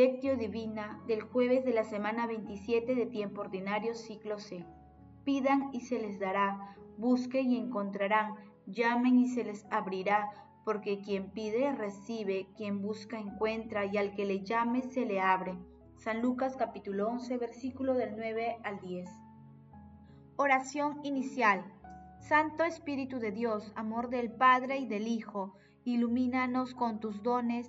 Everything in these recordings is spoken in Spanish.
Divina del jueves de la semana 27 de tiempo ordinario ciclo C. Pidan y se les dará, busquen y encontrarán, llamen y se les abrirá, porque quien pide recibe, quien busca encuentra y al que le llame se le abre. San Lucas capítulo 11 versículo del 9 al 10. Oración inicial. Santo Espíritu de Dios, amor del Padre y del Hijo, ilumínanos con tus dones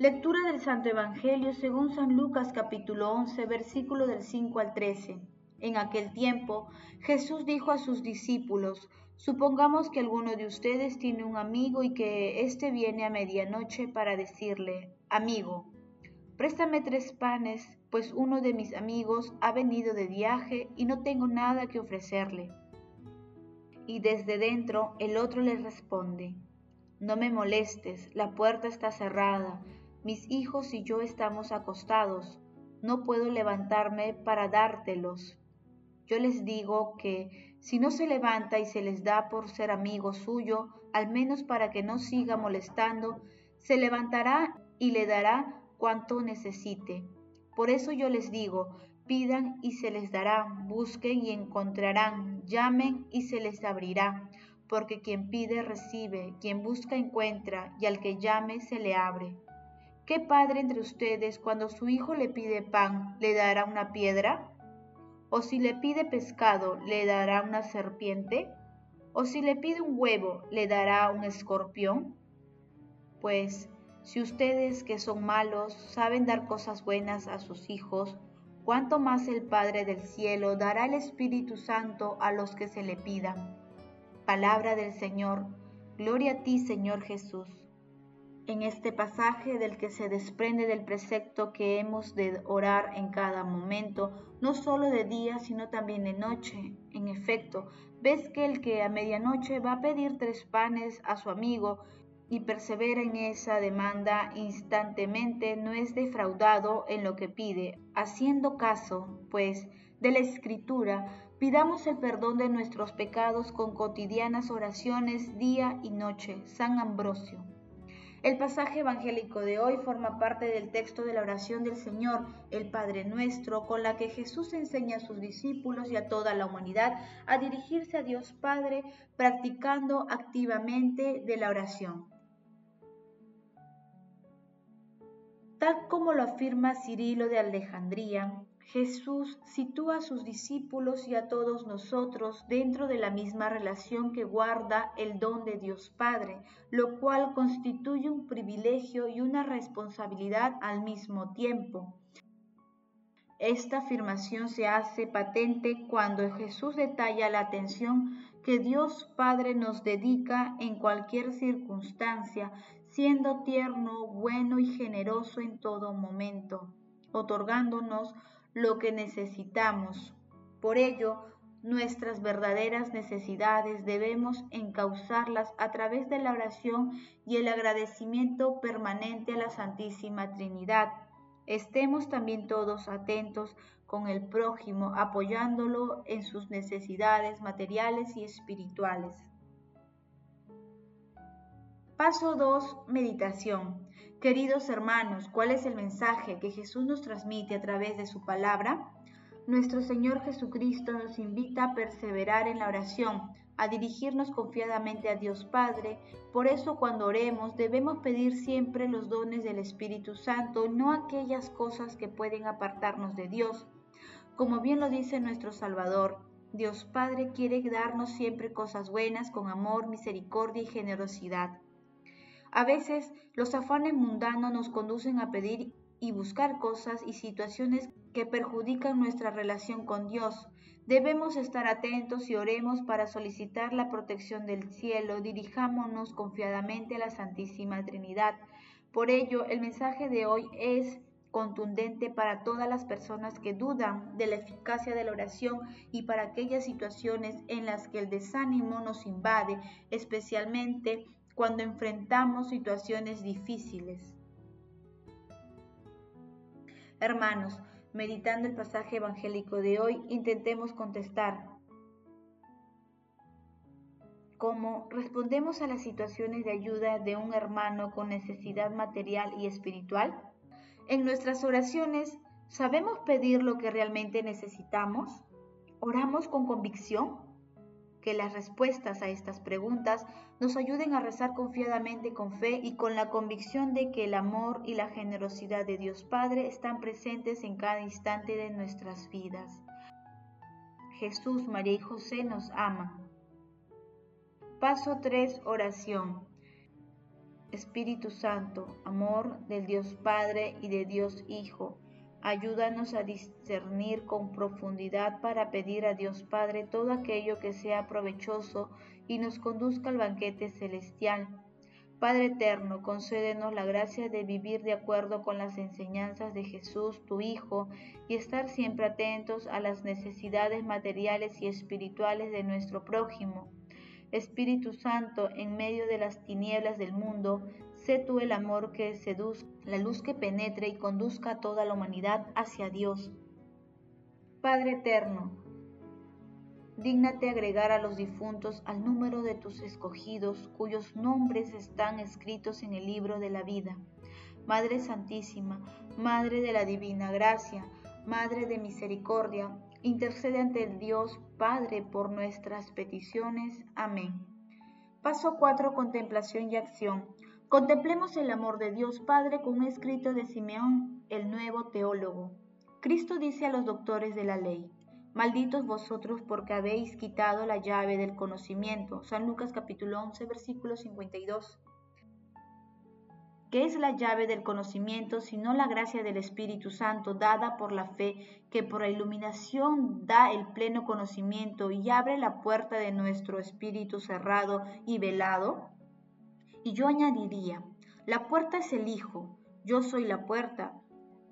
Lectura del Santo Evangelio según San Lucas capítulo 11, versículo del 5 al 13. En aquel tiempo Jesús dijo a sus discípulos, Supongamos que alguno de ustedes tiene un amigo y que éste viene a medianoche para decirle, Amigo, préstame tres panes, pues uno de mis amigos ha venido de viaje y no tengo nada que ofrecerle. Y desde dentro el otro le responde, No me molestes, la puerta está cerrada mis hijos y yo estamos acostados, no puedo levantarme para dártelos. Yo les digo que si no se levanta y se les da por ser amigo suyo, al menos para que no siga molestando, se levantará y le dará cuanto necesite. Por eso yo les digo, pidan y se les dará, busquen y encontrarán, llamen y se les abrirá, porque quien pide recibe, quien busca encuentra, y al que llame se le abre. ¿Qué padre entre ustedes cuando su hijo le pide pan le dará una piedra? ¿O si le pide pescado le dará una serpiente? ¿O si le pide un huevo le dará un escorpión? Pues si ustedes que son malos saben dar cosas buenas a sus hijos, ¿cuánto más el Padre del cielo dará el Espíritu Santo a los que se le pidan? Palabra del Señor. Gloria a ti, Señor Jesús en este pasaje del que se desprende del precepto que hemos de orar en cada momento, no solo de día, sino también de noche. En efecto, ves que el que a medianoche va a pedir tres panes a su amigo y persevera en esa demanda instantemente, no es defraudado en lo que pide, haciendo caso, pues, de la escritura, pidamos el perdón de nuestros pecados con cotidianas oraciones día y noche. San Ambrosio. El pasaje evangélico de hoy forma parte del texto de la oración del Señor, el Padre Nuestro, con la que Jesús enseña a sus discípulos y a toda la humanidad a dirigirse a Dios Padre practicando activamente de la oración. Tal como lo afirma Cirilo de Alejandría, Jesús sitúa a sus discípulos y a todos nosotros dentro de la misma relación que guarda el don de Dios Padre, lo cual constituye un privilegio y una responsabilidad al mismo tiempo. Esta afirmación se hace patente cuando Jesús detalla la atención que Dios Padre nos dedica en cualquier circunstancia, siendo tierno, bueno y generoso en todo momento, otorgándonos lo que necesitamos. Por ello, nuestras verdaderas necesidades debemos encauzarlas a través de la oración y el agradecimiento permanente a la Santísima Trinidad. Estemos también todos atentos con el prójimo, apoyándolo en sus necesidades materiales y espirituales. Paso 2. Meditación. Queridos hermanos, ¿cuál es el mensaje que Jesús nos transmite a través de su palabra? Nuestro Señor Jesucristo nos invita a perseverar en la oración, a dirigirnos confiadamente a Dios Padre. Por eso cuando oremos debemos pedir siempre los dones del Espíritu Santo, no aquellas cosas que pueden apartarnos de Dios. Como bien lo dice nuestro Salvador, Dios Padre quiere darnos siempre cosas buenas con amor, misericordia y generosidad. A veces los afanes mundanos nos conducen a pedir y buscar cosas y situaciones que perjudican nuestra relación con Dios. Debemos estar atentos y oremos para solicitar la protección del cielo. Dirijámonos confiadamente a la Santísima Trinidad. Por ello, el mensaje de hoy es contundente para todas las personas que dudan de la eficacia de la oración y para aquellas situaciones en las que el desánimo nos invade, especialmente cuando enfrentamos situaciones difíciles. Hermanos, meditando el pasaje evangélico de hoy, intentemos contestar cómo respondemos a las situaciones de ayuda de un hermano con necesidad material y espiritual. En nuestras oraciones, ¿sabemos pedir lo que realmente necesitamos? ¿Oramos con convicción? Que las respuestas a estas preguntas nos ayuden a rezar confiadamente con fe y con la convicción de que el amor y la generosidad de Dios Padre están presentes en cada instante de nuestras vidas. Jesús, María y José nos aman. Paso 3. Oración. Espíritu Santo, amor del Dios Padre y de Dios Hijo, ayúdanos a discernir con profundidad para pedir a Dios Padre todo aquello que sea provechoso y nos conduzca al banquete celestial. Padre eterno, concédenos la gracia de vivir de acuerdo con las enseñanzas de Jesús, tu Hijo, y estar siempre atentos a las necesidades materiales y espirituales de nuestro prójimo Espíritu Santo, en medio de las tinieblas del mundo, sé tú el amor que seduzca, la luz que penetre y conduzca a toda la humanidad hacia Dios. Padre eterno, dígnate agregar a los difuntos al número de tus escogidos, cuyos nombres están escritos en el libro de la vida. Madre Santísima, Madre de la Divina Gracia, Madre de Misericordia, intercede ante el Dios Padre por nuestras peticiones. Amén. Paso 4. Contemplación y acción. Contemplemos el amor de Dios Padre con un escrito de Simeón, el nuevo teólogo. Cristo dice a los doctores de la ley, Malditos vosotros porque habéis quitado la llave del conocimiento. San Lucas capítulo 11, versículo 52. ¿Qué es la llave del conocimiento sino la gracia del Espíritu Santo dada por la fe, que por la iluminación da el pleno conocimiento y abre la puerta de nuestro espíritu cerrado y velado? Y yo añadiría, la puerta es el Hijo, yo soy la puerta,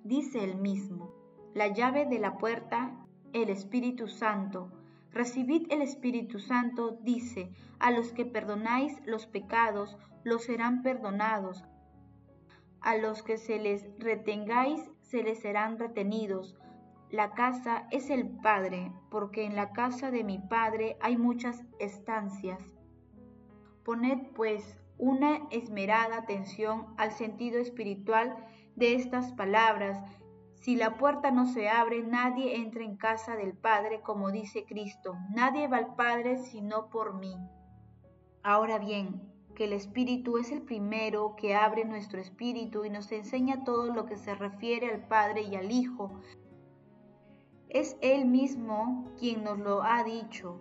dice el mismo. La llave de la puerta, el Espíritu Santo. Recibid el Espíritu Santo, dice, a los que perdonáis los pecados, los serán perdonados, a los que se les retengáis, se les serán retenidos. La casa es el Padre, porque en la casa de mi Padre hay muchas estancias. Poned pues una esmerada atención al sentido espiritual de estas palabras. Si la puerta no se abre, nadie entra en casa del Padre, como dice Cristo. Nadie va al Padre sino por mí. Ahora bien, que el Espíritu es el primero que abre nuestro espíritu y nos enseña todo lo que se refiere al Padre y al Hijo. Es Él mismo quien nos lo ha dicho.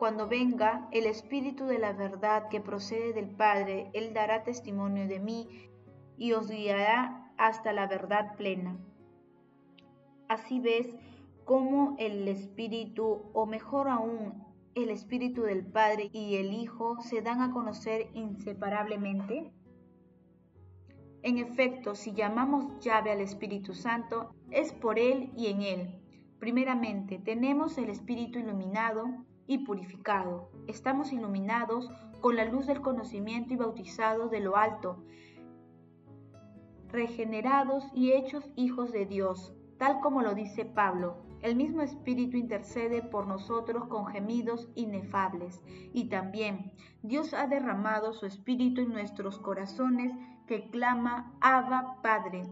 Cuando venga el Espíritu de la verdad que procede del Padre, Él dará testimonio de mí y os guiará hasta la verdad plena. Así ves cómo el Espíritu, o mejor aún, el Espíritu del Padre y el Hijo se dan a conocer inseparablemente? En efecto, si llamamos llave al Espíritu Santo, es por Él y en Él. Primeramente, tenemos el Espíritu iluminado y purificado. Estamos iluminados con la luz del conocimiento y bautizados de lo alto, regenerados y hechos hijos de Dios, tal como lo dice Pablo, el mismo Espíritu intercede por nosotros con gemidos inefables. Y también Dios ha derramado su Espíritu en nuestros corazones que clama Abba Padre.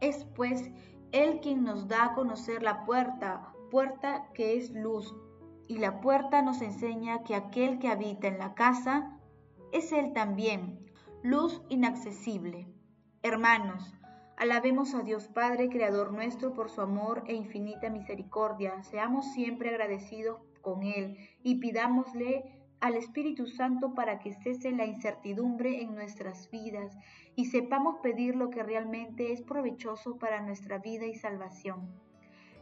Es pues Él quien nos da a conocer la puerta, puerta que es luz. Y la puerta nos enseña que aquel que habita en la casa es Él también, luz inaccesible. Hermanos, Alabemos a Dios Padre, Creador nuestro, por su amor e infinita misericordia. Seamos siempre agradecidos con Él y pidámosle al Espíritu Santo para que cese la incertidumbre en nuestras vidas y sepamos pedir lo que realmente es provechoso para nuestra vida y salvación.